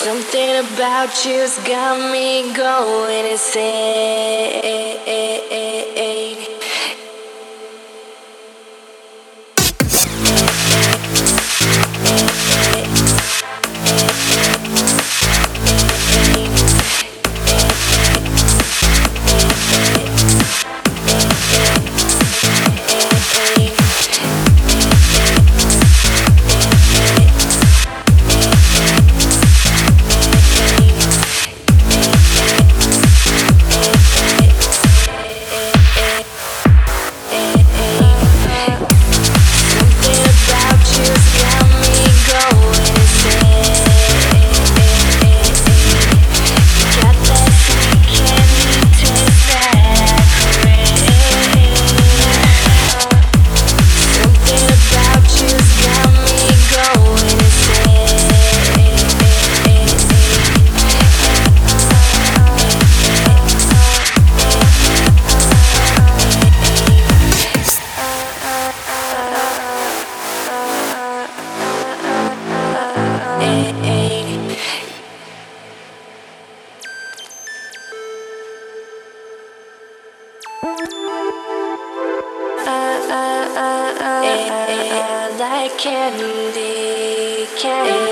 Something about you's got me going insane. Candy, candy, candy.